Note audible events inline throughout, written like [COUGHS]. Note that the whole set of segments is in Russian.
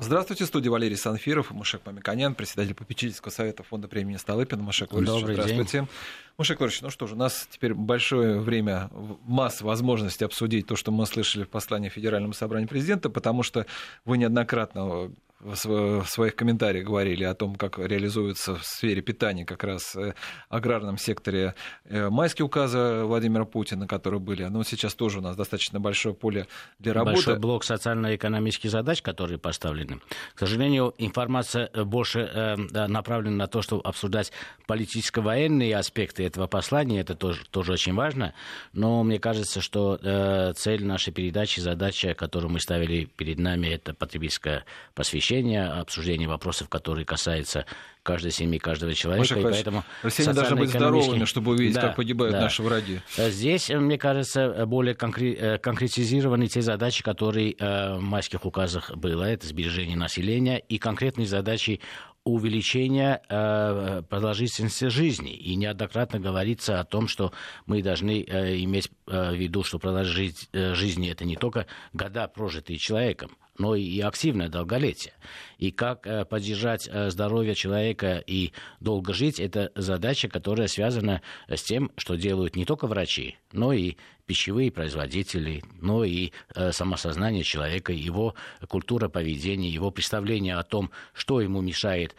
Здравствуйте, студия Валерий Санфиров, Мушек Мамиканян, председатель попечительского совета фонда премии Столыпина. Мушек Лорисович, здравствуйте. День. Мушек Лорисович, ну что же, у нас теперь большое время, масса возможностей обсудить то, что мы слышали в послании Федеральному собранию президента, потому что вы неоднократно в своих комментариях говорили о том, как реализуется в сфере питания как раз э, аграрном секторе э, майские указы Владимира Путина, которые были. Но сейчас тоже у нас достаточно большое поле для работы. Большой блок социально-экономических задач, которые поставлены. К сожалению, информация больше э, направлена на то, чтобы обсуждать политическо-военные аспекты этого послания. Это тоже, тоже очень важно. Но мне кажется, что цель нашей передачи, задача, которую мы ставили перед нами, это потребительское посвящение освещение, обсуждение вопросов, которые касаются каждой семьи, каждого человека. Маша, и поэтому россияне должны быть здоровыми, чтобы увидеть, да, как погибают да. наши враги. Здесь, мне кажется, более э, конкретизированы те задачи, которые э, в майских указах было. Это сбережение населения и конкретные задачи увеличения э, продолжительности жизни. И неоднократно говорится о том, что мы должны иметь в виду, что продолжительность жизни это не только года, прожитые человеком, но и активное долголетие. И как э, поддержать э, здоровье человека и долго жить, это задача, которая связана с тем, что делают не только врачи, но и пищевые производители, но и э, самосознание человека, его культура поведения, его представление о том, что ему мешает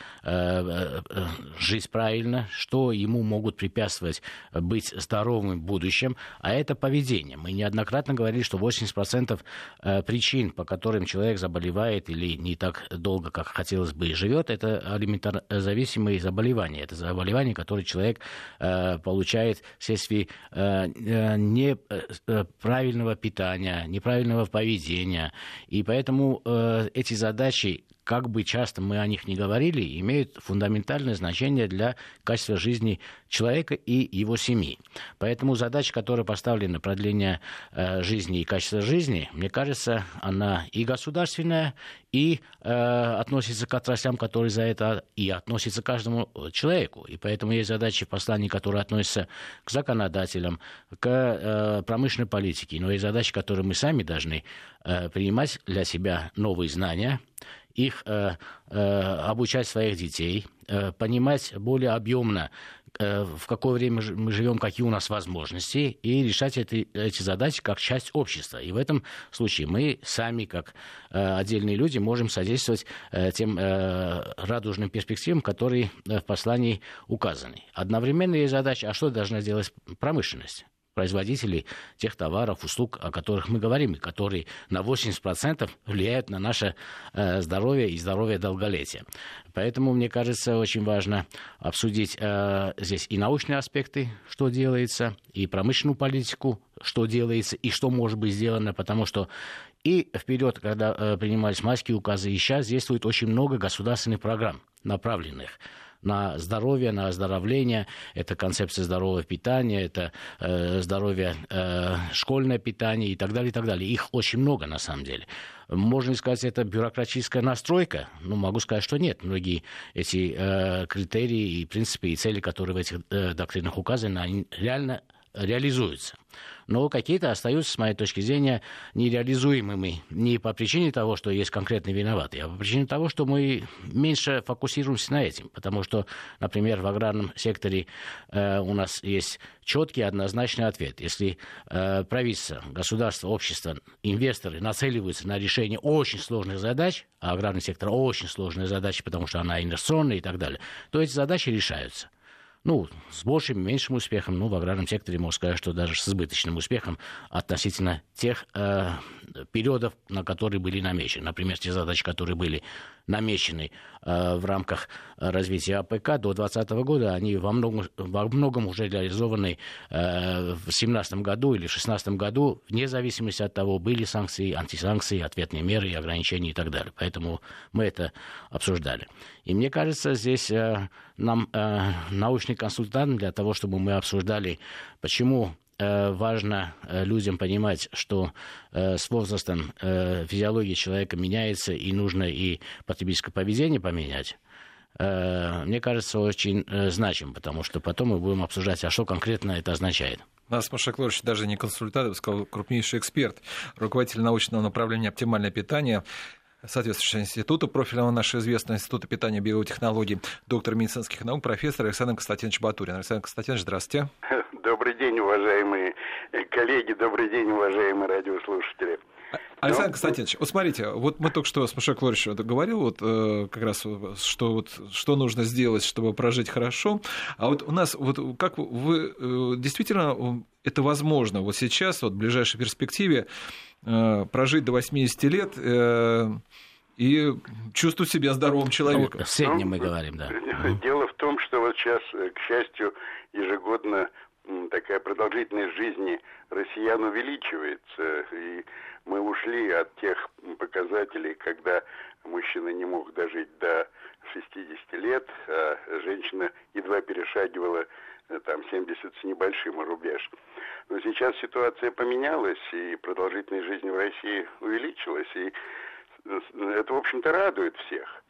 жить правильно, что ему могут препятствовать быть здоровым в будущем, а это поведение. Мы неоднократно говорили, что 80% причин, по которым человек заболевает или не так долго как хотелось бы, и живет, это алиментарно зависимые заболевания. Это заболевания, которые человек э, получает вследствие э, э неправильного э, питания, неправильного поведения. И поэтому э, эти задачи как бы часто мы о них не говорили, имеют фундаментальное значение для качества жизни человека и его семьи. Поэтому задача, которая поставлена, продление э, жизни и качества жизни, мне кажется, она и государственная, и э, относится к отраслям, которые за это и относится к каждому человеку. И поэтому есть задачи в послании, которые относятся к законодателям, к э, промышленной политике, но есть задачи, которые мы сами должны э, принимать для себя новые знания, их э, э, обучать своих детей, э, понимать более объемно, э, в какое время мы живем, какие у нас возможности, и решать эти, эти задачи как часть общества. И в этом случае мы сами, как э, отдельные люди, можем содействовать э, тем э, радужным перспективам, которые э, в послании указаны. Одновременно есть задача, а что должна делать промышленность? Производителей тех товаров, услуг, о которых мы говорим, и которые на 80% влияют на наше э, здоровье и здоровье долголетия. Поэтому, мне кажется, очень важно обсудить э, здесь и научные аспекты, что делается, и промышленную политику, что делается, и что может быть сделано, потому что и вперед, когда э, принимались майские указы, и сейчас действует очень много государственных программ, направленных на здоровье, на оздоровление. Это концепция здорового питания, это э, здоровье, э, школьное питание и так далее, и так далее. Их очень много на самом деле. Можно сказать, это бюрократическая настройка? Ну, могу сказать, что нет. Многие эти э, критерии и принципы и цели, которые в этих э, доктринах указаны, они реально реализуются но какие-то остаются, с моей точки зрения, нереализуемыми не по причине того, что есть конкретный виноватый, а по причине того, что мы меньше фокусируемся на этим. Потому что, например, в аграрном секторе э, у нас есть четкий однозначный ответ. Если э, правительство, государство, общество, инвесторы нацеливаются на решение очень сложных задач, а аграрный сектор очень сложная задача, потому что она инвестиционная и так далее, то эти задачи решаются ну, с большим, меньшим успехом, ну, в аграрном секторе, можно сказать, что даже с избыточным успехом относительно тех э, периодов, на которые были намечены. Например, те задачи, которые были намечены э, в рамках развития АПК до 2020 года, они во многом, во многом уже реализованы э, в 2017 году или в 2016 году, вне зависимости от того, были санкции, антисанкции, ответные меры, ограничения и так далее. Поэтому мы это обсуждали. И мне кажется, здесь э, нам э, научный консультант для того, чтобы мы обсуждали, почему э, важно э, людям понимать, что э, с возрастом физиология человека меняется, и нужно и потребительское поведение поменять мне кажется, очень значим, потому что потом мы будем обсуждать, а что конкретно это означает. Нас Маша Клорович даже не консультант, бы сказал, крупнейший эксперт, руководитель научного направления «Оптимальное питание» соответствующего института, профильного нашего известного Института питания и биотехнологий, доктор медицинских наук, профессор Александр Константинович Батурин. Александр Константинович, здравствуйте. [LAUGHS] Добрый день, уважаемые коллеги, добрый день, уважаемые радиослушатели. Александр ну, Константинович, вот смотрите, вот мы только что с Машой Клоричем говорил, вот э, как раз, что, вот, что нужно сделать, чтобы прожить хорошо. А вот у нас, вот как вы э, действительно это возможно вот сейчас, вот в ближайшей перспективе, э, прожить до 80 лет и чувствовать себя здоровым человеком? Ну, в среднем ну, мы говорим, да. Дело в том, что вот сейчас, к счастью, ежегодно такая продолжительность жизни россиян увеличивается, и мы ушли от тех показателей, когда мужчина не мог дожить до 60 лет, а женщина едва перешагивала э, там 70 с небольшим рубеж. Но сейчас ситуация поменялась, и продолжительность жизни в России увеличилась, и э, это, в общем-то, радует всех.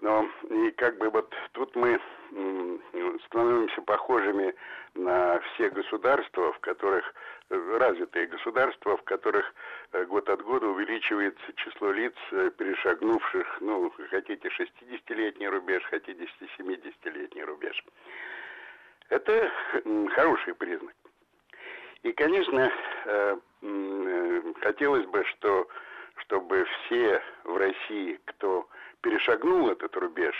Но и как бы вот тут мы становимся похожими на все государства, в которых э, развитые государства, в которых э, год от года увеличивается число лиц, перешагнувших, ну, хотите 60-летний рубеж, хотите 70-летний рубеж. Это хороший признак. И, конечно, хотелось бы, что, чтобы все в России, кто перешагнул этот рубеж,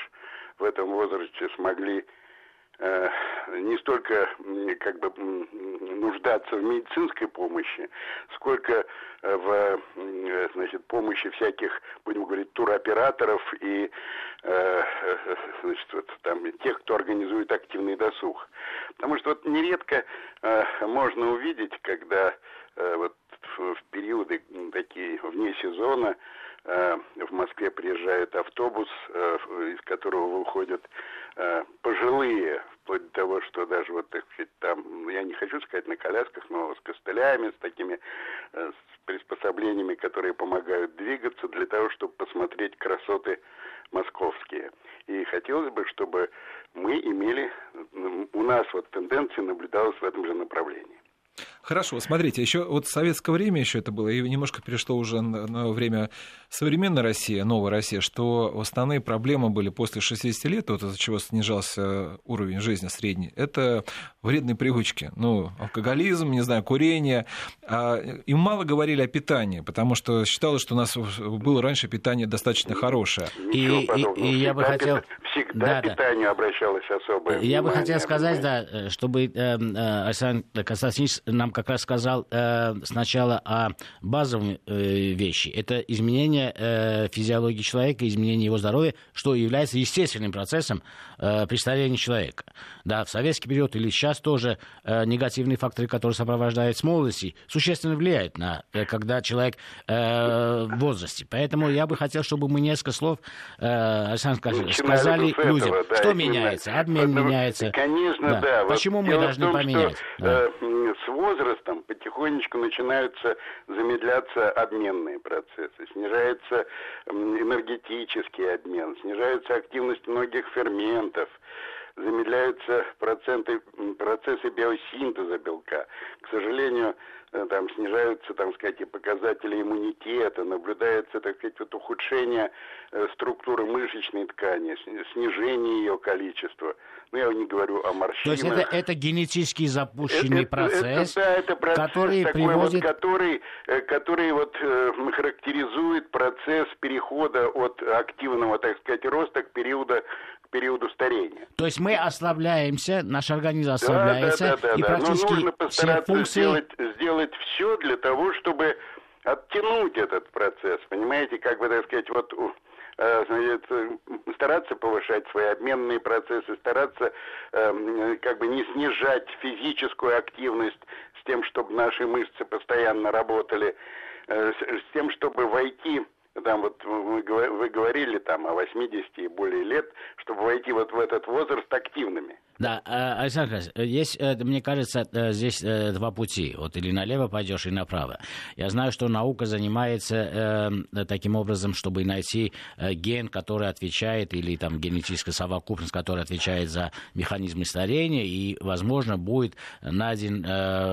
в этом возрасте смогли э, не столько как бы нуждаться в медицинской помощи, сколько э, в э, значит, помощи всяких, будем говорить, туроператоров и значит, вот, там, тех, кто организует активный досуг. Потому что вот нередко можно увидеть, когда вот в периоды такие вне сезона Э, в Москве приезжает автобус, э, из которого выходят э, пожилые, вплоть до того, что даже вот, так сказать, там, ну, я не хочу сказать на колясках, но с костылями, с такими с приспособлениями, которые помогают двигаться для того, чтобы посмотреть красоты московские. И хотелось бы, чтобы мы имели, у нас вот тенденция наблюдалась в этом же направлении. Хорошо, смотрите, еще вот в советское время еще это было, и немножко перешло уже на, на время современной России, новой России, что основные проблемы были после 60 лет, вот из-за чего снижался уровень жизни средний, это вредные привычки, ну, алкоголизм, не знаю, курение, а, и мало говорили о питании, потому что считалось, что у нас было раньше питание достаточно хорошее. И, и, и я бы хотел... Всегда да, питанию да. обращалось особое Я бы хотел сказать, да, чтобы э, э, Александр Константинович нам как раз сказал э, сначала о базовой э, вещи. Это изменение э, физиологии человека, изменение его здоровья, что является естественным процессом э, при старении человека. Да, в советский период или сейчас тоже э, негативные факторы, которые сопровождают с молодости, существенно влияют на, э, когда человек э, в возрасте. Поэтому я бы хотел, чтобы мы несколько слов, э, Александр сказали этого, людям, да, что меняется, обмен меняется. Конечно, да. да. Почему вот мы должны том, поменять? Что, да. э, с возрастом потихонечку начинаются замедляться обменные процессы, снижается энергетический обмен, снижается активность многих ферментов, замедляются проценты, процессы биосинтеза белка. К сожалению, э, там снижаются, там сказать, и показатели иммунитета, наблюдается, так сказать, вот ухудшение э, структуры мышечной ткани, снижение ее количества. Ну, я не говорю о морщинах. То есть это, это генетически запущенный это, процесс, это, да, это процесс который такой приводит... вот, который, э, который вот характеризует процесс перехода от активного, так сказать, роста к периоду периоду старения. То есть мы ослабляемся, наш организм ослабляется, да, да, да, да, и практически Но нужно постараться функции... сделать, сделать все для того, чтобы оттянуть этот процесс. Понимаете, как бы, так сказать, вот Э, значит, стараться повышать свои обменные процессы, стараться э, как бы не снижать физическую активность с тем, чтобы наши мышцы постоянно работали, э, с тем, чтобы войти там вот вы, вы говорили там о 80 и более лет, чтобы войти вот в этот возраст активными. Да, а, Александр есть, э, мне кажется, э, здесь э, два пути. Вот или налево пойдешь, и направо. Я знаю, что наука занимается таким образом, чтобы найти ген, который отвечает, или там генетическая совокупность, которая отвечает за механизмы старения, и, возможно, будет найден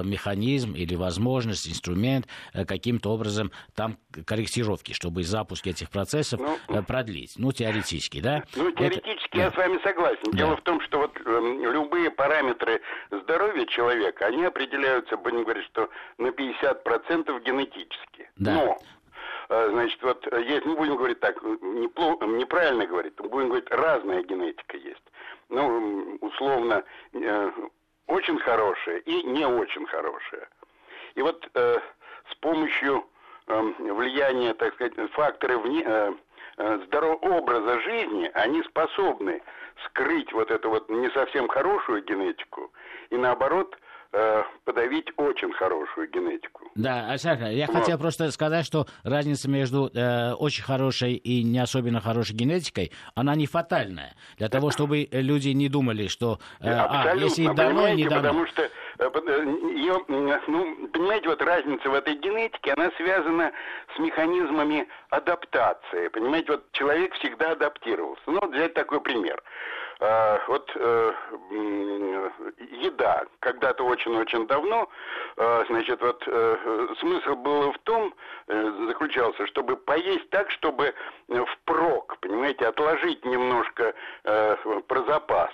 механизм или возможность, инструмент каким-то образом там корректировки, чтобы запуск этих процессов ну, продлить. Ну, теоретически, да? Ну, теоретически Это... я с вами согласен. Да. Дело в том, что вот любые параметры здоровья человека, они определяются, будем говорить, что на 50% генетически. Да. Но э, Значит, вот есть, мы будем говорить так, неплохо, неправильно говорить, будем говорить, разная генетика есть. Ну, условно, э, очень хорошая и не очень хорошая. И вот э, с помощью э, влияния, так сказать, факторы вне, э, э здорового образа жизни, они способны скрыть вот эту вот не совсем хорошую генетику и наоборот э, подавить очень хорошую генетику. Да, Александр, я вот. хотел просто сказать, что разница между э, очень хорошей и не особенно хорошей генетикой, она не фатальная. Для того, чтобы люди не думали, что э, а, если дано, не дано. Потому что Э, э, ее, ну, понимаете, вот разница в этой генетике, она связана с механизмами адаптации. Понимаете, вот человек всегда адаптировался. Ну, взять такой пример. А, вот э, еда. Когда-то очень-очень давно, значит, вот смысл был в том, заключался, чтобы поесть так, чтобы впрок, понимаете, отложить немножко про запас.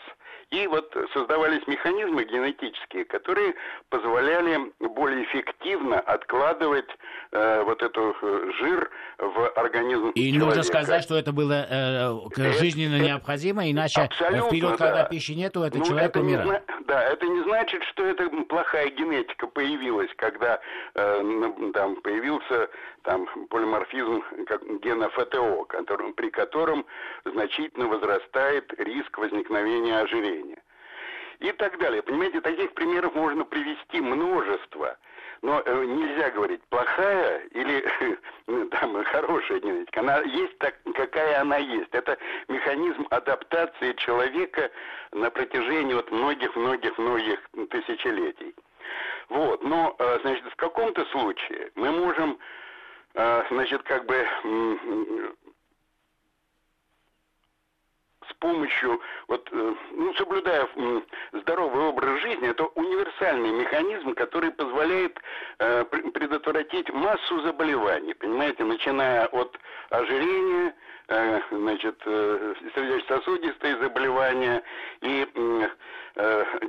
И вот создавались механизмы генетические, которые позволяли более эффективно откладывать э, вот эту э, жир в организм И человека. нужно сказать, что это было э, жизненно это, необходимо, иначе вперед, когда да. пищи нету, этот ну, человек это умирает. Не, да, это не значит, что это плохая генетика появилась, когда э, там появился там полиморфизм как гена ФТО, который, при котором значительно возрастает риск возникновения ожирения. И так далее. Понимаете, таких примеров можно привести множество. Но э, нельзя говорить плохая или [LAUGHS] там хорошая генетика. Она есть так, какая она есть. Это механизм адаптации человека на протяжении вот многих-многих-многих тысячелетий. Вот, но, э, значит, в каком-то случае мы можем, э, значит, как бы с помощью, вот, э, ну, соблюдая здоровый образ жизни, это универсальный механизм, который позволяет э, предотвратить массу заболеваний, понимаете, начиная от ожирения, э, значит, сердечно-сосудистые заболевания и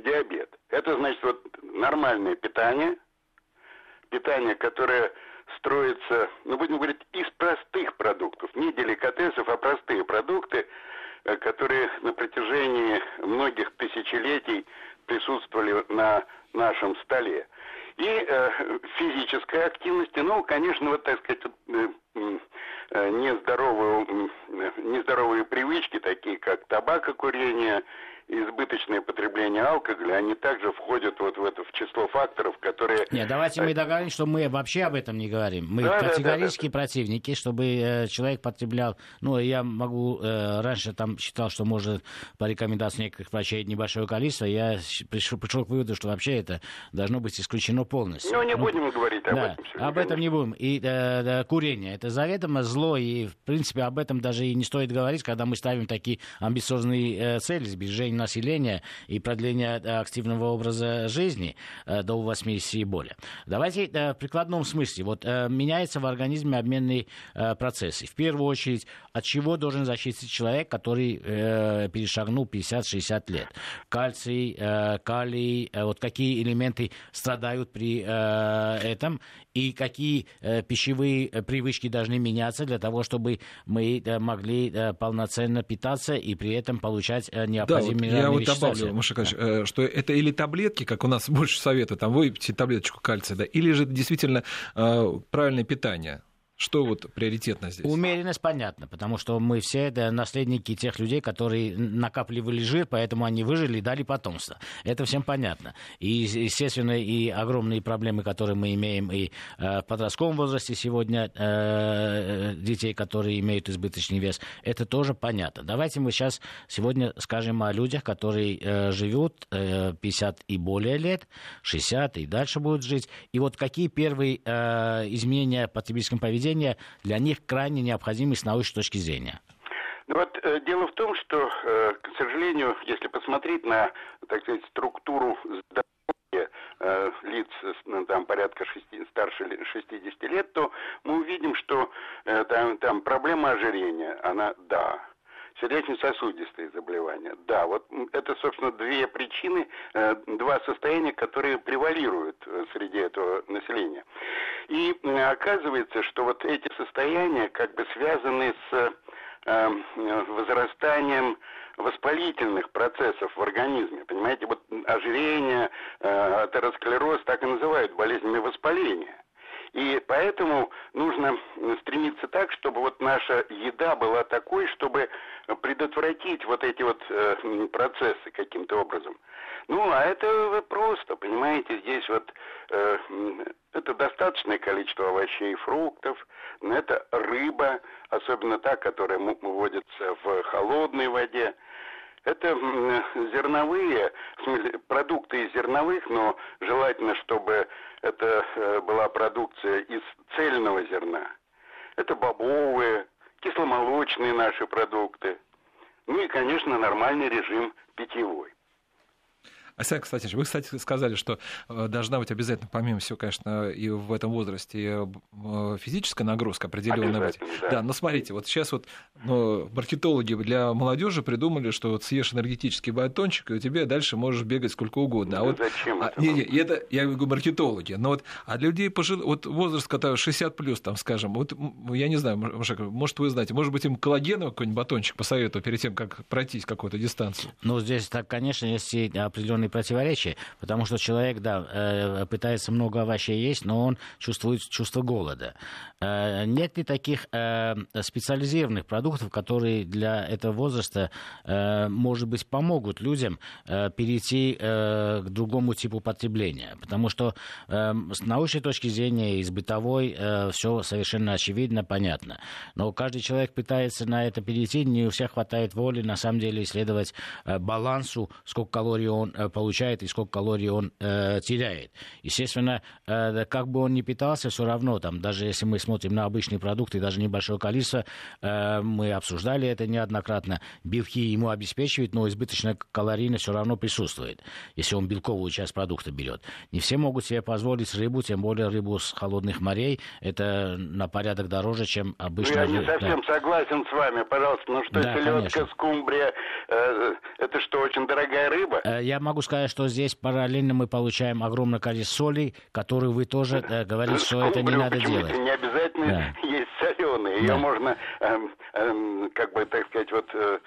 диабет. Это значит вот нормальное питание, питание, которое строится, ну, будем говорить, из простых продуктов, не деликатесов, а простые продукты, Э, которые на протяжении многих тысячелетий присутствовали на нашем столе. И э, физической активности, ну, конечно, вот, так сказать, э, э, нездоровые, э, нездоровые привычки, такие как табакокурение, избыточное потребление алкоголя, они также входят вот в это в число факторов, которые... Нет, давайте мы договоримся, что мы вообще об этом не говорим. Мы да, категорически да, да, противники, чтобы э, человек потреблял... Ну, я могу... Э, раньше там считал, что может по рекомендации некоторых врачей небольшое количество. Я пришел, пришел к выводу, что вообще это должно быть исключено полностью. Ну, не ну, будем говорить об да, этом. Сегодня, об этом не будем. И э, да, курение. Это заведомо зло, и, в принципе, об этом даже и не стоит говорить, когда мы ставим такие амбициозные э, цели, сбережения населения и продления э, активного образа жизни э, до 80 и более. Давайте э, в прикладном смысле. Вот меняется в организме обменные процессы. В первую очередь, от чего должен защитить человек, который перешагнул 50-60 лет? Кальций, калий, вот какие элементы страдают при этом? И какие э, пищевые э, привычки должны меняться для того, чтобы мы э, могли полноценно питаться и при этом получать необходимые да, вот Я вот добавлю, Машакович, да. э, что это или таблетки, как у нас [LAUGHS] больше совета, там выпейте таблеточку кальция, да, или же действительно правильное питание Что вот приоритетно здесь? Умеренность понятно, потому что мы все это наследники тех людей, которые накапливали жир, поэтому они выжили и дали потомство. Это всем понятно. И, естественно, и огромные проблемы, которые мы имеем и э, в подростковом возрасте сегодня э, детей, которые имеют избыточный вес, это тоже понятно. Давайте мы сейчас сегодня скажем о людях, которые э, живут э, 50 и более лет, 60 и дальше будут жить. И вот какие первые изменения в потребительском поведении поведения для них крайне необходимы с научной точки зрения? Ну вот э, дело в том, что, э, к сожалению, если посмотреть на, так сказать, структуру здоровья э, лиц ну, там порядка 6, старше 60 лет, то мы увидим, что э, там, там проблема ожирения, она да, сердечно-сосудистые заболевания. Да, вот это, собственно, две причины, э, два состояния, которые превалируют э, среди этого населения. И оказывается, что вот эти состояния как бы связаны с э, возрастанием воспалительных процессов в организме. Понимаете, вот ожирение, атеросклероз так и называют болезнями воспаления. И поэтому нужно стремиться так, чтобы вот наша еда была такой, чтобы предотвратить вот эти вот э, процессы каким-то образом. Ну, а это просто, понимаете, здесь вот э, это достаточное количество овощей и фруктов, это рыба, особенно та, которая водится в холодной воде. Это зерновые, в смысле, продукты из зерновых, но желательно, чтобы это э, была продукция из цельного зерна. Это бобовые, кисломолочные наши продукты. Ну и, конечно, нормальный режим питьевой. Асяк кстати, вы, кстати, сказали, что э, должна быть обязательно, помимо всего, конечно, и в этом возрасте э, физическая нагрузка определенная быть. Да. да, но смотрите, вот сейчас вот ну, маркетологи для молодежи придумали, что вот съешь энергетический батончик, и у тебя дальше можешь бегать сколько угодно. А вот, Зачем а, не, не, это я говорю маркетологи, но вот а для людей пожил, вот возраст, который 60 плюс, там, скажем, вот я не знаю, может вы знаете, может быть им коллагеновый какой-нибудь батончик посоветую перед тем, как пройтись какую-то дистанцию. Ну здесь так, конечно, есть определенные определенные противоречия, потому что человек, да, э, пытается много овощей есть, но он чувствует чувство голода. Э, нет ли таких э, специализированных продуктов, которые для этого возраста, может быть, помогут людям перейти к другому типу потребления? Потому что с научной точки зрения и с бытовой все совершенно очевидно, понятно. Но каждый человек пытается на это перейти, не у всех хватает воли, на самом деле, исследовать балансу, сколько калорий он получает и сколько калорий он э, теряет. Естественно, э, как бы он ни питался, все равно, там, даже если мы смотрим на обычные продукты, даже небольшое количество, э, мы обсуждали это неоднократно, белки ему обеспечивают, но избыточная калорийность все равно присутствует, если он белковую часть продукта берет. Не все могут себе позволить рыбу, тем более рыбу с холодных морей. Это на порядок дороже, чем обычно. Ну, я не совсем да. согласен с вами, пожалуйста. Ну что, да, селедка, скумбрия, э, это что, очень дорогая рыба? Э, я могу сказать, что здесь параллельно мы получаем огромное количество соли, которые вы тоже э, говорите, что это не надо делать. Не обязательно да. [LAUGHS] есть соленые. Ее да. можно, э, э, как бы, так сказать, вот э,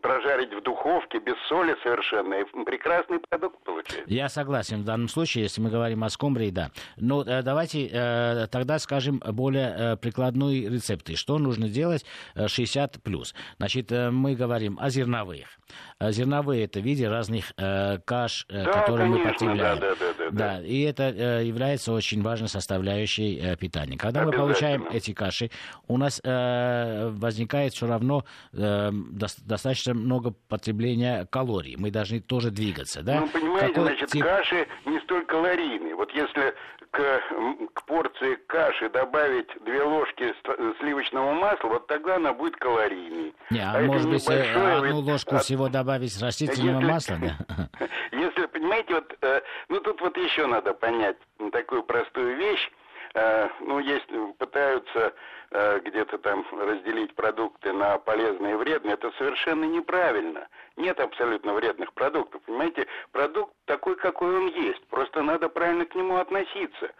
прожарить в духовке без соли совершенно, и прекрасный продукт получается. Я согласен в данном случае, если мы говорим о скумбрии, да. Но э, давайте э, тогда скажем более э, прикладные рецепты. Что нужно делать 60+. плюс? Значит, э, мы говорим о зерновых. Э, зерновые это в виде разных э, каш, э, да, которые конечно, мы потребляем. Да, да, да, да, да. И это э, является очень важной составляющей э, питания. Когда мы получаем эти каши, у нас э, возникает все равно э, до, достаточно много потребления калорий. Мы должны тоже двигаться. Да? Ну, понимаете, Какой значит, тип... каши не столь калорийные. Вот если к, к порции каши добавить две ложки сливочного масла, вот тогда она будет калорийней. Не, а, а может быть, небольшое, одну ложку от... всего добавить растительного если... масла, да? [LAUGHS] Если, понимаете, вот, э, ну тут вот еще надо понять такую простую вещь. Э, ну, есть, пытаются э, где-то там разделить продукты на полезные и вредные. Это совершенно неправильно. Нет абсолютно вредных продуктов. Понимаете, продукт такой, какой он есть. Просто надо правильно к нему относиться.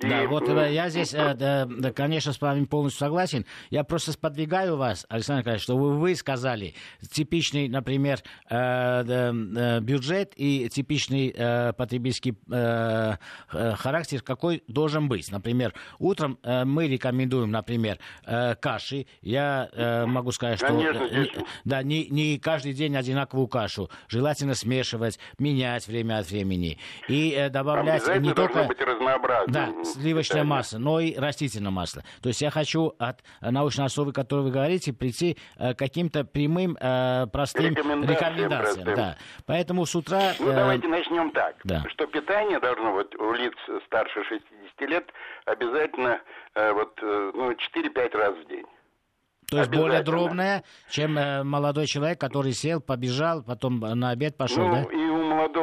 Да, и... вот э, я здесь, э, конечно, с вами полностью согласен. Я просто сподвигаю вас, Александр Николаевич, чтобы вы сказали типичный, например, э, бюджет и типичный потребительский характер, какой должен быть. Например, утром мы рекомендуем, например, каши. Я могу сказать, что конечно, да, не, не каждый день одинаковую кашу. Желательно смешивать, менять время от времени. И добавлять не только... быть разнообразным. Да, сливочное масло, но и растительное масло. То есть я хочу от научной основы, о которой вы говорите, прийти э, к каким-то прямым, э, простым рекомендациям. рекомендациям да. Поэтому с утра... Ну, э, давайте начнем так. Да. Что питание должно быть у лиц старше 60 лет обязательно вот, ну, 4-5 раз в день. То есть более дробное, чем э, молодой человек, который сел, побежал, потом на обед пошел, ну, да? и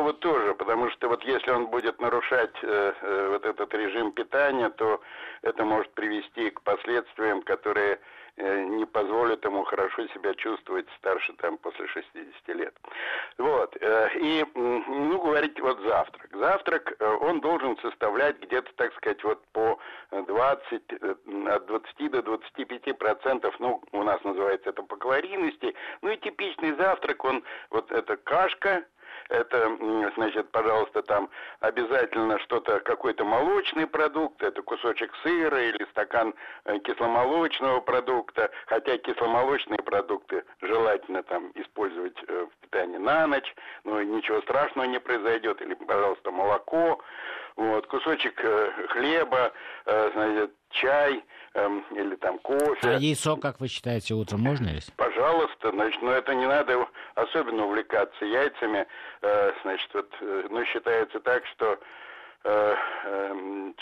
молодого тоже, потому что вот если он будет нарушать э, э, вот этот режим питания, то это может привести к последствиям, которые Э, не позволит ему хорошо себя чувствовать старше там после 60 лет. Вот. Э, и, ну, говорить вот завтрак. Завтрак, э, он должен составлять где-то, так сказать, вот по 20, от 20 до 25 процентов, ну, у нас называется это по калорийности. Ну и типичный завтрак, он, вот это кашка, это, значит, пожалуйста, там обязательно что-то, какой-то молочный продукт, это кусочек сыра или стакан э, кисломолочного продукта, хотя кисломолочные продукты желательно там использовать э, в питании на ночь, но ничего страшного не произойдет, или, пожалуйста, молоко, вот, кусочек э, хлеба, значит, чай э, или там кофе. А яйцо, как вы считаете, утром можно есть? Пожалуйста, значит, но это не надо особенно увлекаться яйцами. Э, значит, вот, э, ну, считается так, что 4-5 э, эм,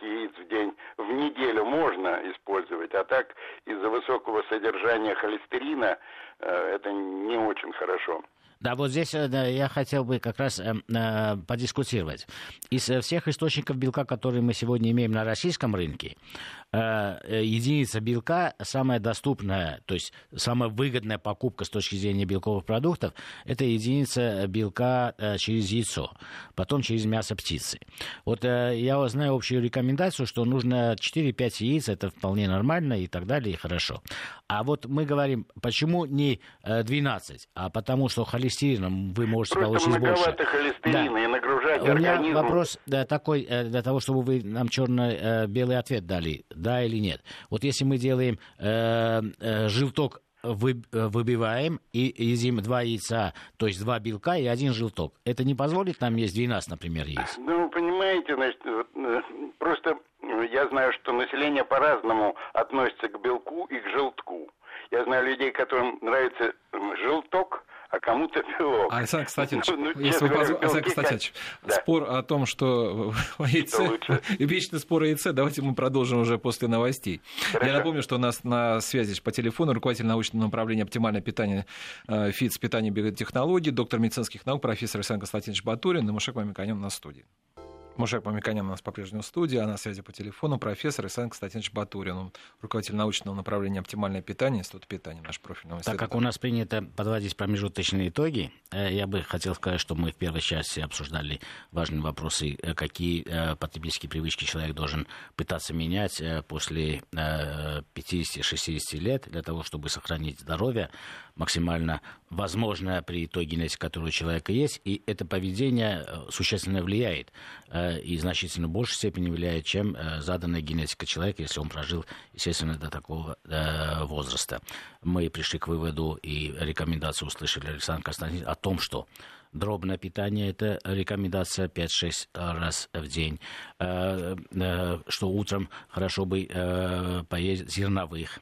яиц в день в неделю можно использовать, а так из-за высокого содержания холестерина это не очень хорошо. Да, вот здесь э, я хотел бы как раз э, э, подискутировать. Из всех источников белка, которые мы сегодня имеем на российском рынке, единица белка самая доступная, то есть самая выгодная покупка с точки зрения белковых продуктов, это единица белка через яйцо, потом через мясо птицы. Вот я знаю общую рекомендацию, что нужно 4-5 яиц, это вполне нормально и так далее, и хорошо. А вот мы говорим, почему не 12, а потому что холестерин холестерином вы можете Просто получить больше. холестерина да. и нагружать У меня организм. вопрос да, такой, э, для того, чтобы вы нам черно-белый ответ дали, да или нет. Вот если мы делаем э, э, желток вы, выбиваем и едим два яйца, то есть два белка и один желток. Это не позволит нам есть 12, например, яиц? Ну, понимаете, значит, просто я знаю, что население по-разному относится к белку и к желтку. Я знаю людей, которым нравится желток, а кому-то белок. Александр Константинович, ну, ну, если вы позволите, Александр Константинович, да. спор о том, что [LAUGHS] яйце, [LAUGHS] вечный спор о яйце, давайте мы продолжим уже после новостей. Хорошо. Я напомню, что у нас на связи по телефону руководитель научного направления оптимальное питание э, ФИЦ питание биотехнологий, доктор медицинских наук, профессор Александр Константинович Батурин и Мушек Мамиканян на студии. Мушек Мамиканян у нас по-прежнему в студии, а на связи по телефону профессор Александр Константинович Батурин, руководитель научного направления оптимальное питание, Институт питания, наш профильный Так как у нас принято подводить промежуточные итоги, э, я бы хотел сказать, что мы в первой части обсуждали важные вопросы, э, какие э, потребительские привычки человек должен пытаться менять после 50-60 лет для того, чтобы сохранить здоровье максимально возможное при той генетике, которая у человека есть, и это поведение существенно влияет Э, и значительно большей степени влияет, чем э, заданная генетика человека, если он прожил, естественно, до такого э, возраста. Мы пришли к выводу и рекомендацию услышали Александр Константинович о том, что дробное питание – это рекомендация 5-6 раз в день, что утром хорошо бы поесть зерновых,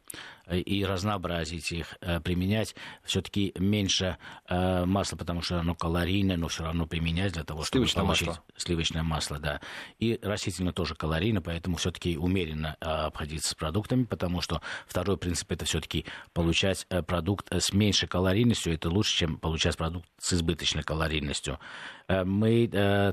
и разнообразить их, э, применять все-таки меньше э, масла, потому что оно калорийное, но все равно применять для того, чтобы сливочное получить масло. сливочное масло, да. И растительное тоже калорийно, поэтому все-таки умеренно э, обходиться с продуктами, потому что второй принцип это все-таки получать продукт с меньшей калорийностью, это лучше, чем получать продукт с избыточной калорийностью. Мы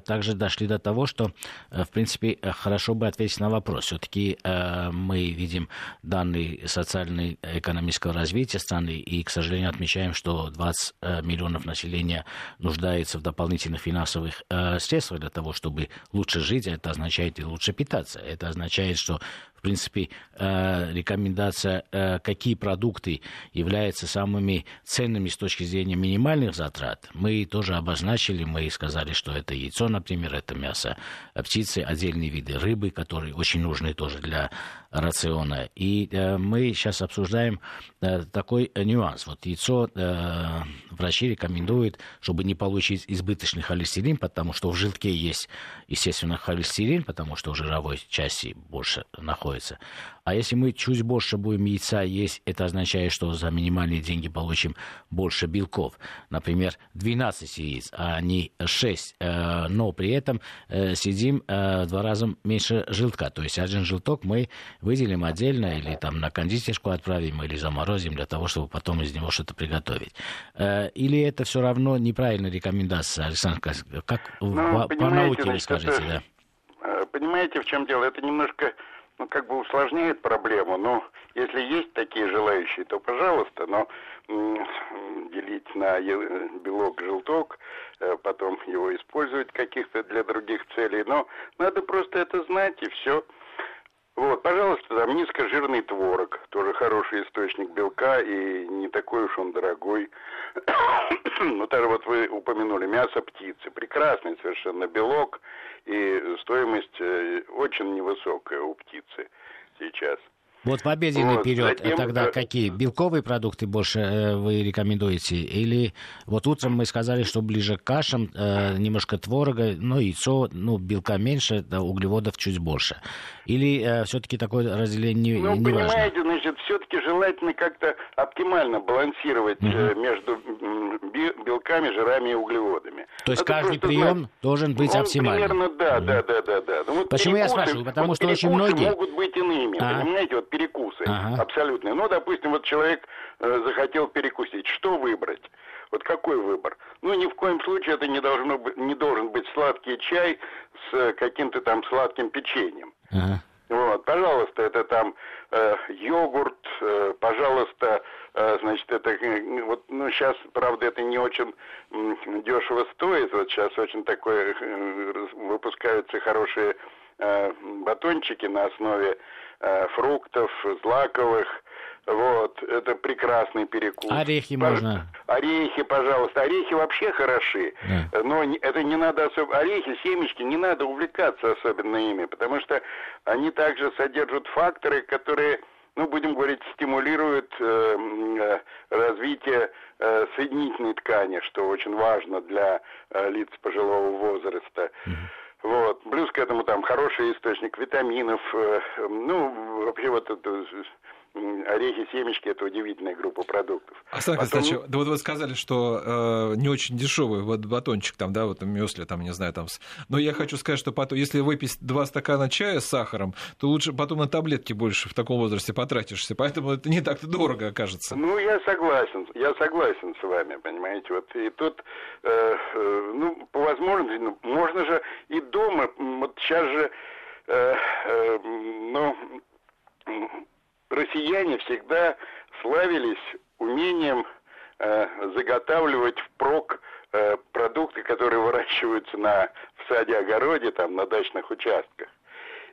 также дошли до того, что, в принципе, хорошо бы ответить на вопрос. Все-таки мы видим данные социально-экономического развития страны, и, к сожалению, отмечаем, что 20 миллионов населения нуждается в дополнительных финансовых средствах для того, чтобы лучше жить, это означает и лучше питаться. Это означает, что в принципе, э, рекомендация, э, какие продукты являются самыми ценными с точки зрения минимальных затрат, мы тоже обозначили, мы сказали, что это яйцо, например, это мясо птицы, отдельные виды рыбы, которые очень нужны тоже для рациона. И э, мы сейчас обсуждаем э, такой нюанс. Вот яйцо э, врачи рекомендуют, чтобы не получить избыточный холестерин, потому что в желтке есть, естественно, холестерин, потому что в жировой части больше находится. А если мы чуть больше будем яйца есть, это означает, что за минимальные деньги получим больше белков. Например, 12 яиц, а не 6. Э, но при этом э, сидим э, в два раза меньше желтка. То есть один желток мы выделим отдельно или там на кондитерскую отправим, или заморозим для того, чтобы потом из него что-то приготовить. Или это все равно неправильная рекомендация, Александр, как ну, по науке вы скажете, да? Понимаете, в чем дело? Это немножко ну, как бы усложняет проблему. Но если есть такие желающие, то пожалуйста, но делить на белок, желток, э, потом его использовать каких-то для других целей. Но надо просто это знать и все. Вот, пожалуйста, там низкожирный творог, тоже хороший источник белка и не такой уж он дорогой. [COUGHS] ну, даже вот вы упомянули мясо птицы, прекрасный совершенно белок и стоимость э, очень невысокая у птицы сейчас. Вот в обеденный вот, период затем... тогда э, какие? Белковые продукты больше э, вы рекомендуете? Или вот утром мы сказали, что ближе к кашам, э, немножко творога, ну, яйцо, ну, белка меньше, да, углеводов чуть больше. Или э, все-таки такое разделение ну, не, не понимаете, важно? значит, все-таки желательно как-то оптимально балансировать угу. э, между белками, жирами и углеводами. То есть Надо каждый прием знать. должен быть Он оптимальным? Примерно, да, угу. да, да, да, да. Ну, вот Почему я спрашиваю? Потому вот что очень многие... могут быть иными, а. понимаете, вот перекусы ага. абсолютные. Ну, допустим, вот человек э, захотел перекусить. Что выбрать? Вот какой выбор? Ну, ни в коем случае это не, должно быть, не должен быть сладкий чай с э, каким-то там сладким печеньем. Ага. Вот, пожалуйста, это там э, йогурт, э, пожалуйста, э, значит, это э, вот, ну, сейчас, правда, это не очень э, дешево стоит. Вот сейчас очень такое э, выпускаются хорошие э, батончики на основе фруктов, злаковых. Вот, это прекрасный перекус. Орехи Пож... можно. Орехи, пожалуйста. Орехи вообще хороши. Да. Но это не надо особо... Орехи, семечки, не надо увлекаться особенно ими, потому что они также содержат факторы, которые, ну, будем говорить, стимулируют э, э, развитие э, соединительной ткани, что очень важно для э, лиц пожилого возраста. Mm-hmm. Вот. Плюс к этому там хороший источник витаминов. Э, ну, вообще вот это орехи, семечки – это удивительная группа продуктов. Александр Потом... Константинович, да вот вы сказали, что э, не очень дешевый вот батончик, там, да, вот мюсли, там, не знаю, там. Но я хочу сказать, что потом, если выпить два стакана чая с сахаром, то лучше потом на таблетки больше в таком возрасте потратишься, поэтому это не так дорого окажется. Ну, я согласен, я согласен с вами, понимаете, вот и тут, э, э, ну, по возможности, ну, можно же и дома, вот сейчас же, э, э, ну, россияне всегда славились умением э, заготавливать впрок э, продукты, которые выращиваются на в саде, огороде, там, на дачных участках.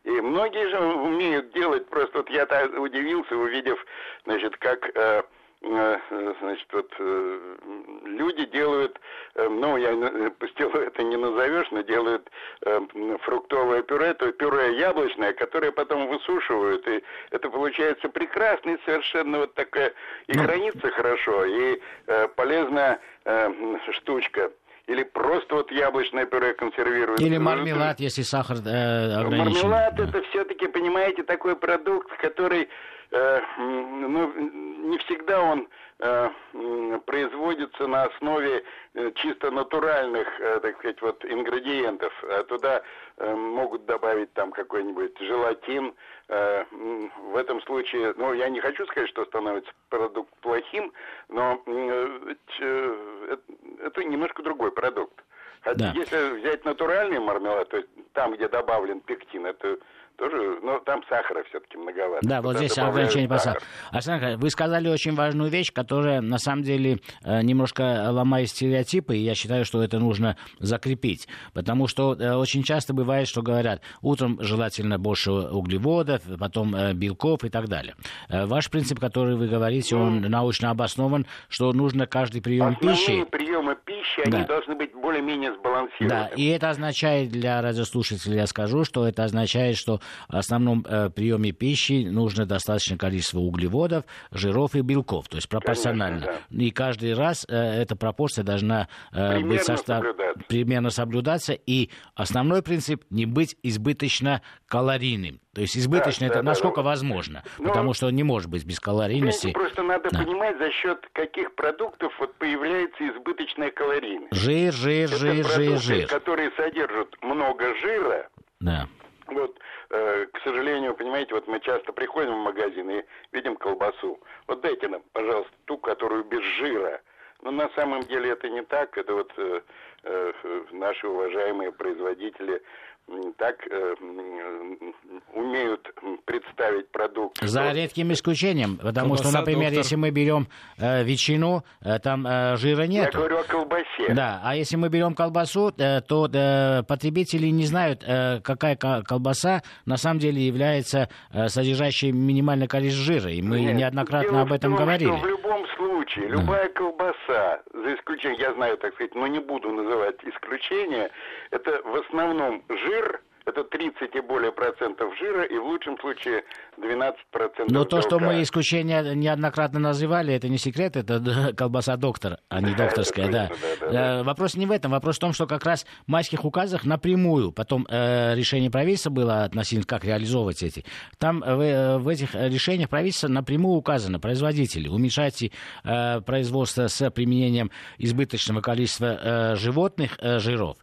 И многие же умеют делать, просто вот я удивился, увидев, значит, как Э, значит, вот э, люди делают, э, ну, я пустила это не назовешь, но делают фруктовое пюре, то пюре яблочное, которое потом высушивают, и это получается прекрасный совершенно вот такая, и ну. хранится хорошо, и полезная штучка. Или просто вот яблочное пюре консервируют. Или мармелад, если сахар э, ограничен. Мармелад да. это все-таки, понимаете, такой продукт, который Э, ну, не всегда он э, производится на основе э, чисто натуральных, так сказать, вот ингредиентов. А туда могут добавить там какой-нибудь желатин. В этом случае, ну, я не хочу сказать, что становится продукт плохим, но это немножко другой продукт. Хотя да. если взять натуральный мармелад, то есть там, где добавлен пектин, это тоже, но там сахара все-таки многовато. Да, вот здесь ограничение по сахару. Александр, вы сказали очень важную вещь, которая на самом деле э, немножко ломает стереотипы, и я считаю, что это нужно закрепить. Потому что э, очень часто бывает, что говорят, утром желательно больше углеводов, потом э, белков и так далее. Ваш принцип, который вы говорите, он mm. научно обоснован, что нужно каждый прием Основные пищи... приемы пищи, да. они должны быть более-менее сбалансированы. Да, и это означает для радиослушателей, я скажу, что это означает, что в основном э, приеме пищи нужно достаточное количество углеводов, жиров и белков, то есть пропорционально. Конечно, да. И каждый раз э, эта пропорция должна э, быть состав... соблюдаться. примерно соблюдаться. И основной принцип не быть избыточно калорийным. То есть избыточно да, это да, насколько да, возможно, ну, потому что не может быть без калорийности. Просто надо да. понимать, за счет каких продуктов вот появляется избыточная калорийность. Жир, жир, это жир, продукты, жир, жир. которые содержат много жира. Да. Вот Э, к сожалению, понимаете, вот мы часто приходим в магазин и видим колбасу. Вот дайте нам, пожалуйста, ту, которую без жира. Но на самом деле это не так. Это вот э, э, наши уважаемые производители так э, умеют представить продукт. За что... редким исключением, потому Колбаса, что, например, доктор... если мы берем э, ветчину, э, там э, жира нет. Я говорю о колбасе. Да, а если мы берем колбасу, э, то э, потребители не знают, э, какая колбаса на самом деле является э, содержащей минимальное количество жира, и мы нет, неоднократно об этом том, говорили. Что в любом случае, любая колбаса, за исключением, я знаю, так сказать, но не буду называть исключения, это в основном жир, это 30 и более процентов жира, и в лучшем случае 12 процентов Но то, что мы исключения неоднократно называли, это не секрет, это [LAUGHS] колбаса доктор, а не [LAUGHS] докторская, да. Э, вопрос не в этом, вопрос в том, что как раз в майских указах напрямую, потом э, решение правительства было относительно, как реализовывать эти, там э, в этих решениях правительства напрямую указано, производители, уменьшайте производство с применением избыточного количества животных жиров.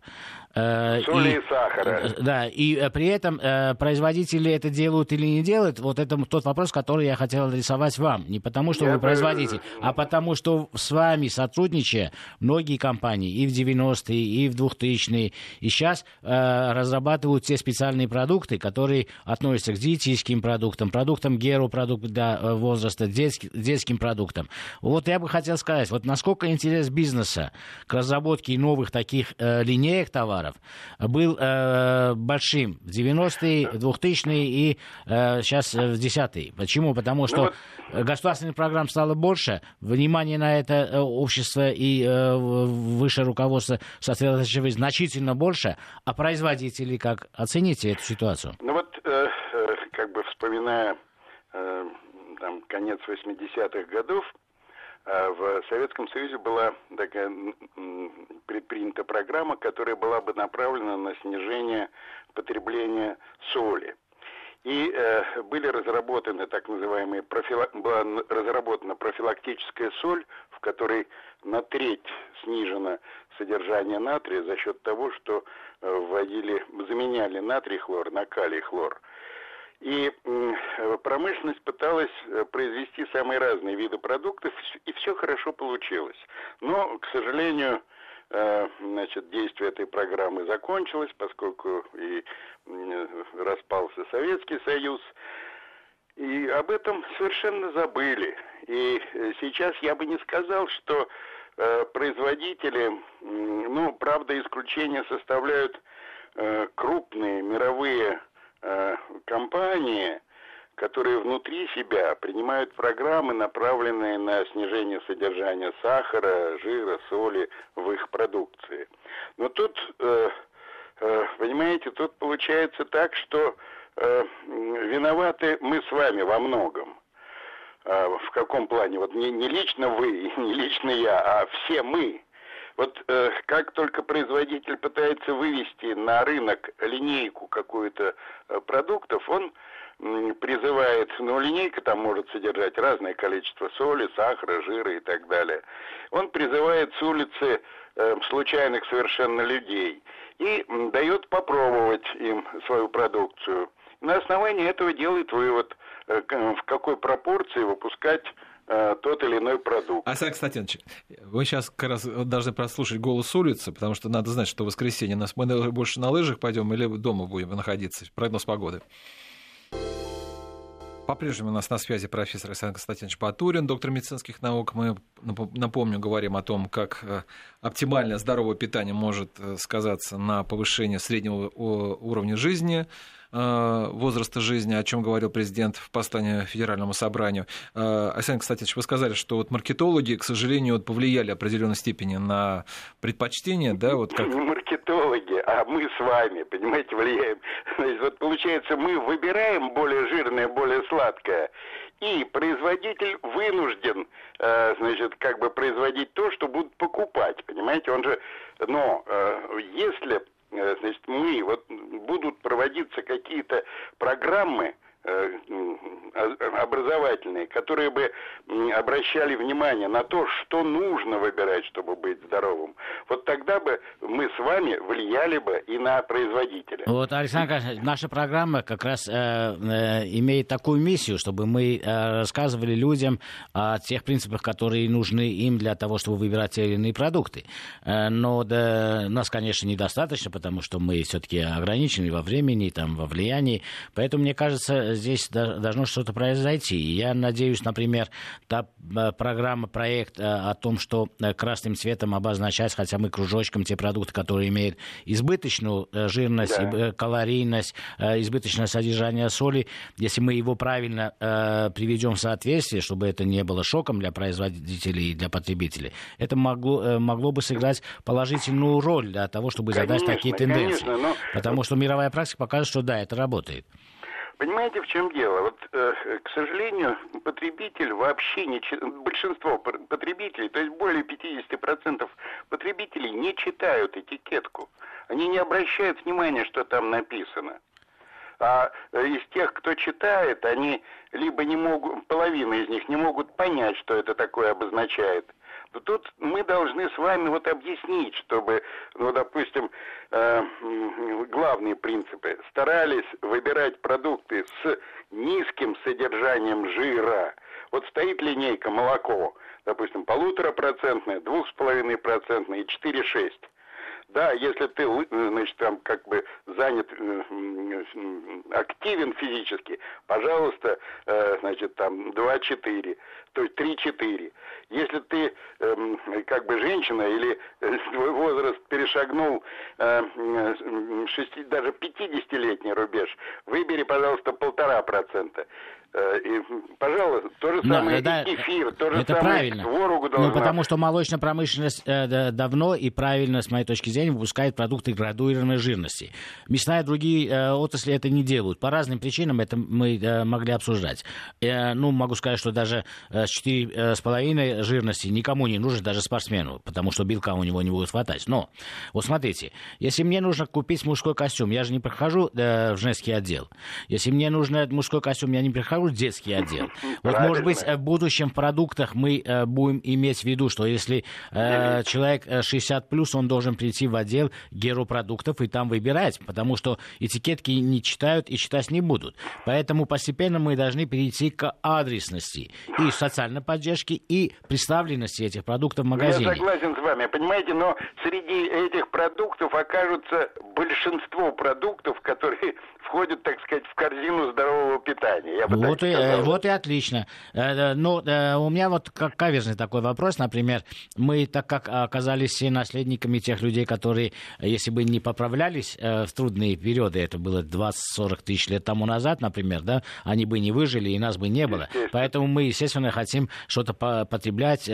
Э, Соли и, и сахара. Э, да, и э, при этом производители это делают или не делают, вот это тот вопрос, который я хотел адресовать вам. Не потому, что я вы производитель, бы... а потому, что с вами сотрудничая многие компании и в 90-е, и в 2000-е, и сейчас разрабатывают те специальные продукты, которые относятся к диетическим продуктам, продуктам геропродукт для возраста, детским, детским продуктам. Вот я бы хотел сказать, вот насколько интерес бизнеса к разработке новых таких линеек товаров, товаров был э, большим в 90-е, 2000-е и э, сейчас в 10-е. Почему? Потому что ну, государственных программ стало больше, внимание на это э, общество и э, высшее руководство сосредоточивает значительно больше, а производители как? Оцените эту ситуацию. Ну вот, э, э, как бы вспоминая э, там, конец 80-х годов, в Советском Союзе была такая предпринята программа, которая была бы направлена на снижение потребления соли. И э, были разработаны так называемые профила... была разработана профилактическая соль, в которой на треть снижено содержание натрия за счет того, что э, вводили, заменяли натрий хлор на калий хлор. И промышленность пыталась э, произвести самые разные виды продуктов, и все хорошо получилось. Но, к сожалению, э, значит, действие этой программы закончилось, поскольку и распался Советский Союз. И об этом совершенно забыли. И э, сейчас я бы не сказал, что производители, ну, правда, исключения составляют крупные мировые Э, компании, которые внутри себя принимают программы, направленные на снижение содержания сахара, жира, соли в их продукции. Но тут, э, э, понимаете, тут получается так, что виноваты мы с вами во многом. В каком плане? Вот не, не лично вы, [LAUGHS] не лично я, а все мы. Вот э, как только производитель пытается вывести на рынок линейку какую-то э, продуктов, он призывает, ну, линейка там может содержать разное количество соли, сахара, жира и так далее. Он призывает с улицы э, случайных совершенно людей и э, дает попробовать им свою продукцию. На основании этого делает вывод, э, в какой пропорции выпускать тот или иной продукт. Александр Константинович, вы сейчас как раз должны прослушать голос улицы, потому что надо знать, что в воскресенье нас мы больше на лыжах пойдем или дома будем находиться. Прогноз погоды. По-прежнему у нас на связи профессор Александр Константинович Батурин, доктор медицинских наук. Мы, напомню, говорим о том, как э, оптимальное здоровое питание может э, сказаться на повышении среднего уровня жизни Э, возраста жизни, о чем говорил президент в послании Федеральному собранию. Э, Александр Константинович, вы сказали, что вот маркетологи, к сожалению, вот повлияли в определенной степени на предпочтение, да, вот как... [LAUGHS] Маркетологи, а мы с вами, понимаете, влияем. [LAUGHS] Значит, вот получается, мы выбираем более жирное, более сладкое, и производитель вынужден, э, значит, как бы производить то, что будут покупать, понимаете, он же, но если Э, значит, мы, вот будут проводиться какие-то программы, Э, образовательные, которые бы обращали внимание на то, что нужно выбирать, чтобы быть здоровым. Вот тогда бы мы с вами влияли бы и на производителя. Вот, Александр наша программа как раз э, э, имеет такую миссию, чтобы мы э, рассказывали людям о тех принципах, которые нужны им для того, чтобы выбирать те или иные продукты. Э, но да, нас, конечно, недостаточно, потому что мы все-таки ограничены во времени, там, во влиянии. Поэтому, мне кажется, здесь должно что-то произойти. Я надеюсь, например, та э, программа, проект э, о том, что э, красным цветом обозначать хотя бы кружочком те продукты, которые имеют избыточную жирность, да. калорийность, избыточное содержание соли, если мы его правильно приведем в соответствие, чтобы это не было шоком для производителей и для потребителей, это могло, могло бы сыграть положительную роль для того, чтобы конечно, задать такие тенденции. Конечно, но... Потому что мировая практика показывает, что да, это работает. Понимаете, в чем дело? Вот, э, к сожалению, потребитель вообще не... Большинство потребителей, то есть более 50% потребителей не читают этикетку. Они не обращают внимания, что там написано. А э, из тех, кто читает, они либо не могут, половина из них не могут понять, что это такое обозначает – то тут мы должны с вами вот объяснить, чтобы, ну, допустим, э, главные принципы. Старались выбирать продукты с низким содержанием жира. Вот стоит линейка молоко, допустим, полуторапроцентное, двух с половиной процентное и четыре шесть. Да, если ты, значит, там как бы занят, э, активен физически, пожалуйста, э, значит, там 2-4, то есть 3-4. Если ты эм, как бы женщина или э, свой возраст перешагнул 6, даже 50-летний рубеж, выбери, пожалуйста, полтора процента. Э, и, пожалуйста, то же самое Но, да, кефир, то же это самое правильно. творогу должна... Ну, потому что молочная промышленность э, давно и правильно, с моей точки зрения, выпускает продукты градуированной жирности. Мясная и другие э, отрасли это не делают. По разным причинам это мы э, могли обсуждать. Э, ну, могу сказать, что даже э, 4,5 э, жирности никому не нужно, даже спортсмену, потому что белка у него не будет хватать. Но, вот смотрите, если мне нужно купить мужской костюм, я же не прохожу э, в женский отдел. Если мне нужно мужской костюм, я не прихожу хороший детский отдел. [LAUGHS] Вот, может быть, в будущем в продуктах мы э, будем иметь в виду, что если э, человек 60 плюс, он должен прийти в отдел геропродуктов и там выбирать, потому что этикетки не читают и читать не будут. Поэтому постепенно мы должны перейти к адресности и социальной поддержке, и представленности этих продуктов в магазине. Я согласен с вами, понимаете, но среди этих продуктов окажутся большинство продуктов, которые входят, так сказать, в корзину здорового питания. Я бы вот, и, э, вот и отлично. Э, ну, э, у меня вот как каверзный такой вопрос, например, мы, так как оказались наследниками тех людей, которые, если бы не поправлялись в трудные периоды, это было 20-40 тысяч лет тому назад, например, да, они бы не выжили, и нас бы не было. Поэтому мы, естественно, хотим что-то потреблять,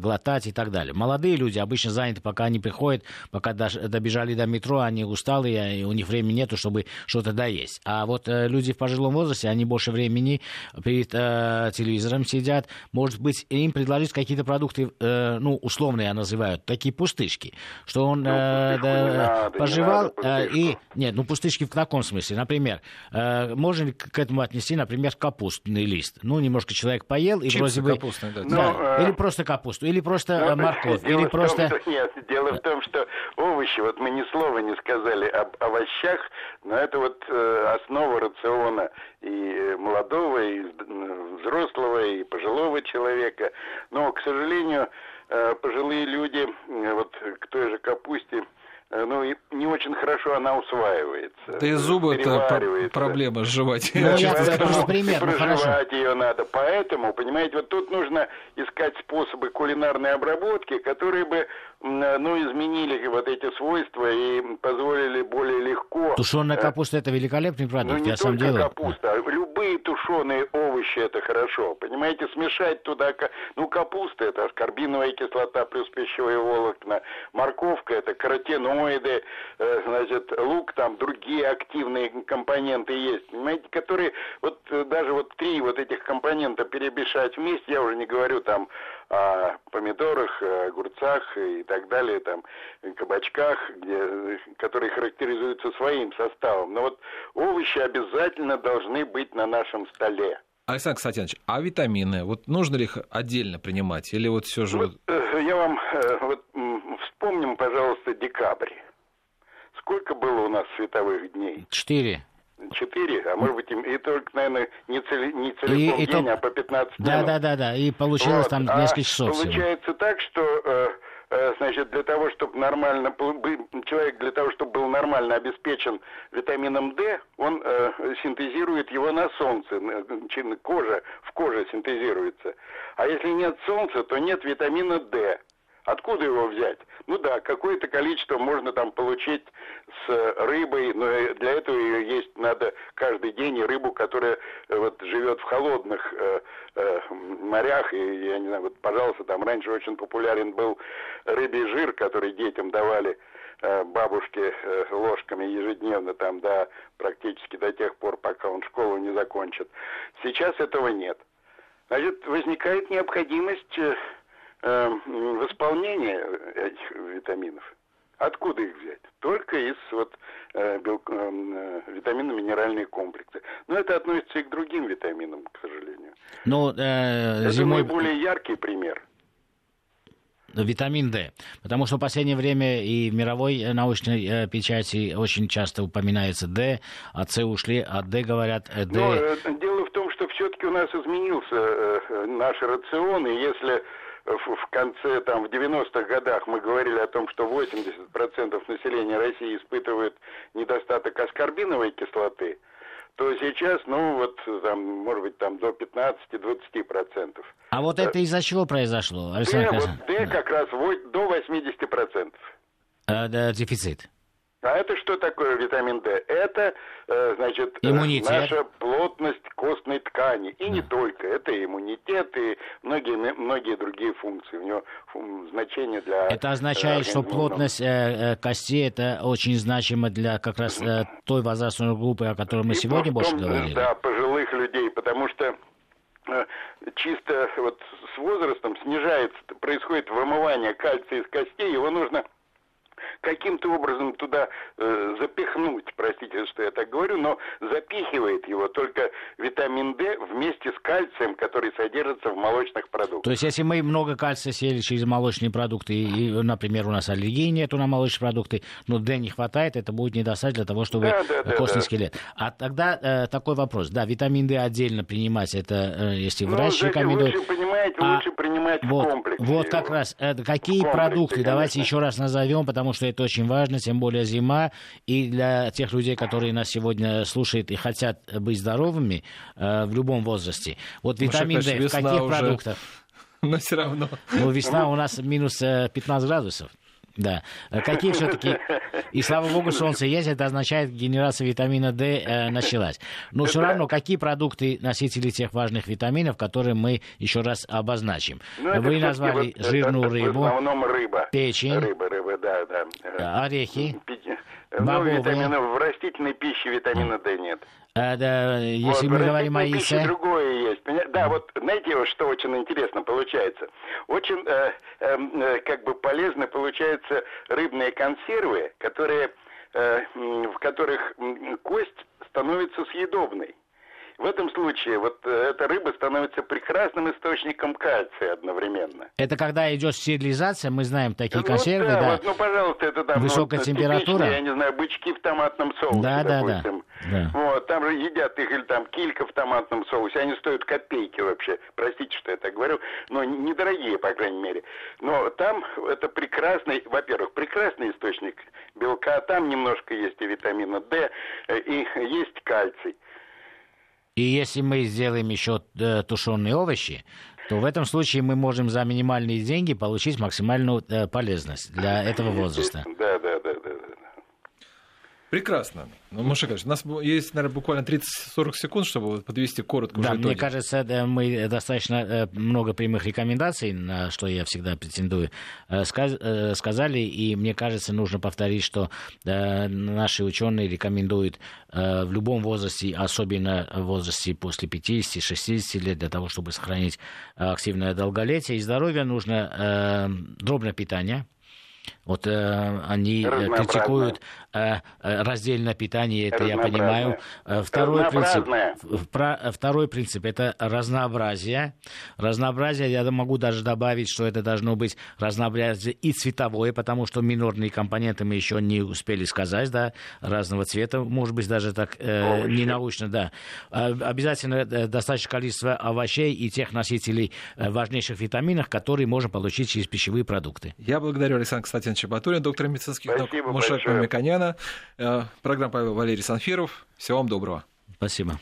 глотать и так далее. Молодые люди обычно заняты, пока они приходят, пока добежали до метро, они усталые, и у них времени нету, чтобы что-то доесть. А вот люди в пожилом возрасте, они больше времени перед э, телевизором сидят. Может быть, им предложить какие-то продукты, э, ну, условные называют, такие пустышки, что он ну, э, да, надо, пожевал не надо, э, и... Нет, ну, пустышки в таком смысле. Например, э, можно ли к этому отнести, например, капустный лист? Ну, немножко человек поел и Чипсы вроде бы... Капустные, да. да. Ну, э... Или просто капусту, или просто ну, морковь, или просто... Том, что... Нет, дело в том, что овощи, вот мы ни слова не сказали об овощах, но это вот э, основа рациона и молодого, и взрослого, и пожилого человека. Но, к сожалению, э, пожилые люди вот к той же капусте Э, ну, и не очень хорошо она усваивается. Да и зубы это проблема сживать. Ну, я просто пример, ну, Проживать ее надо. Поэтому, понимаете, вот тут нужно искать способы кулинарной обработки, которые бы ну, изменили вот эти свойства и позволили более легко... Тушеная э, капуста – это великолепный продукт, ну, не я сам делаю. капуста, а любые тушеные овощи – это хорошо. Понимаете, смешать туда... Ну, капуста – это аскорбиновая кислота плюс пищевые волокна, морковка – это каротиноиды, э, значит, лук, там другие активные компоненты есть, понимаете, которые вот э, даже вот три вот этих компонента перемешать вместе, я уже не говорю там о помидорах, огурцах и так далее, там, кабачках, где, которые характеризуются своим составом. Но вот овощи обязательно должны быть на нашем столе. Александр Константинович, а витамины, вот нужно ли их отдельно принимать? Или вот все же... Вот, э, я вам, э, вот вспомним, пожалуйста, декабрь. Сколько было у нас световых дней? Четыре. Четыре, а может быть и только, наверное, не, цели, не целиком и, день, то... а по 15 да, минут. Да, да, да, и получилось вот. там несколько часов а Получается всего. так, что э, э, значит, для того, чтобы нормально, человек для того, чтобы был нормально обеспечен витамином D, он э, синтезирует его на солнце, кожа, в коже синтезируется. А если нет солнца, то нет витамина D. Откуда его взять? Ну да, какое-то количество можно там получить с рыбой, но для этого ее есть надо каждый день, и рыбу, которая э, вот живет в холодных э, э, морях, и я не знаю, вот, пожалуйста, там раньше очень популярен был рыбий жир, который детям давали э, бабушки э, ложками ежедневно, там, да, практически до тех пор, пока он школу не закончит. Сейчас этого нет. Значит, возникает необходимость э, э, восполнения этих витаминов. Откуда их взять? Только из вот, э, белк, э, витаминно-минеральные комплексы. Но это относится и к другим витаминам, к сожалению. Но, э, это зимой... более яркий пример витамин D. Потому что в последнее время и в мировой научной э, печати очень часто упоминается D, от С ушли, от D говорят э, D. Но, э, дело в том, что все-таки у нас изменился э, наш рацион, и если в конце, там, в 90-х годах мы говорили о том, что 80% населения России испытывают недостаток аскорбиновой кислоты, то сейчас, ну, вот, там, может быть, там до 15-20%. А вот это из-за чего произошло, Александр Д, вот Д как раз до 80%. А, да, дефицит. А это что такое витамин D? Это, э, значит, э, иммунитет. наша плотность костной ткани. И да. не только. Это иммунитет и многие, многие другие функции. У него значение для... Это означает, что плотность э, костей это очень значимо для как раз той возрастной группы, о которой мы и сегодня больше говорили. Да, пожилых людей, потому что чисто вот с возрастом снижается, происходит вымывание кальция из костей, его нужно каким-то образом туда э, запихнуть, простите, что я так говорю, но запихивает его только витамин D вместе с кальцием, который содержится в молочных продуктах. То есть, если мы много кальция съели через молочные продукты, и, например, у нас аллергии нету на молочные продукты, но D не хватает, это будет недостаточно для того, чтобы да, да, костный да, скелет. А тогда э, такой вопрос, да, витамин D отдельно принимать, это э, если ну, врач рекомендует. Лучше, понимаете, а, лучше принимать вот, в комплексе. Вот как раз, э, какие продукты, давайте еще раз назовем, потому что это очень важно, тем более зима. И для тех людей, которые нас сегодня слушают и хотят быть здоровыми э, в любом возрасте. Вот витамин D в каких уже... продуктах? [LAUGHS] Но все равно. Ну, весна у нас минус 15 э, градусов. Да. Э, какие все-таки... И слава богу, солнце есть, это означает, генерация витамина D э, началась. Но все равно, какие продукты носители тех важных витаминов, которые мы еще раз обозначим? Ну, Вы назвали вот, жирную это, рыбу. В основном рыба. Печень. Рыба, рыба, да, да. Орехи. Ну, витаминов, в растительной пище витамина D нет. А, да, если вот, мы говорим о яйце... другое есть. Да, вот знаете, что очень интересно получается? Очень э, эм, э, как бы полезно получаются рыбные консервы, которые, э, в которых кость становится съедобной. В этом случае вот э, эта рыба становится прекрасным источником кальция одновременно. Это когда идет стерилизация, мы знаем такие ну, консервы, да. да. Вот, ну, пожалуйста, это там... Высокая ну, температура. Я не знаю, бычки в томатном соусе, да, допустим. Да, да. Вот, там же едят их, или там килька в томатном соусе, они стоят копейки вообще. Простите, что я так говорю, но недорогие, по крайней мере. Но там это прекрасный, во-первых, прекрасный источник белка, там немножко есть и витамина D, э, и есть кальций. И если мы сделаем еще э, тушеные овощи, то в этом случае мы можем за минимальные деньги получить максимальную э, полезность для этого возраста. Да, да. Прекрасно. Ну, Маша у нас есть, наверное, буквально 30-40 секунд, чтобы подвести коротко Да, мне кажется, мы достаточно э, много прямых рекомендаций, на что я всегда претендую, э, э, сказали, и мне кажется, нужно повторить, что наши ученые рекомендуют в любом возрасте, особенно в возрасте после 50-60 лет, для того, чтобы сохранить активное долголетие. И здоровье, нужно дробное питание, вот э, они э, критикуют э, э, раздельное питание, это я понимаю. Э, второй принцип, про, второй принцип это разнообразие. Разнообразие, я могу даже добавить, что это должно быть разнообразие и цветовое, потому что минорные компоненты мы еще не успели сказать, да, разного цвета, может быть, даже так э, ненаучно, да. Обязательно достаточное количество овощей и тех носителей важнейших витаминов, которые можно получить через пищевые продукты. Я благодарю Александра Константиновича Чебатурин, доктор медицинских наук Мушек Мамиканяна. Э, программа Павел Валерий Санфиров. Всего вам доброго. Спасибо.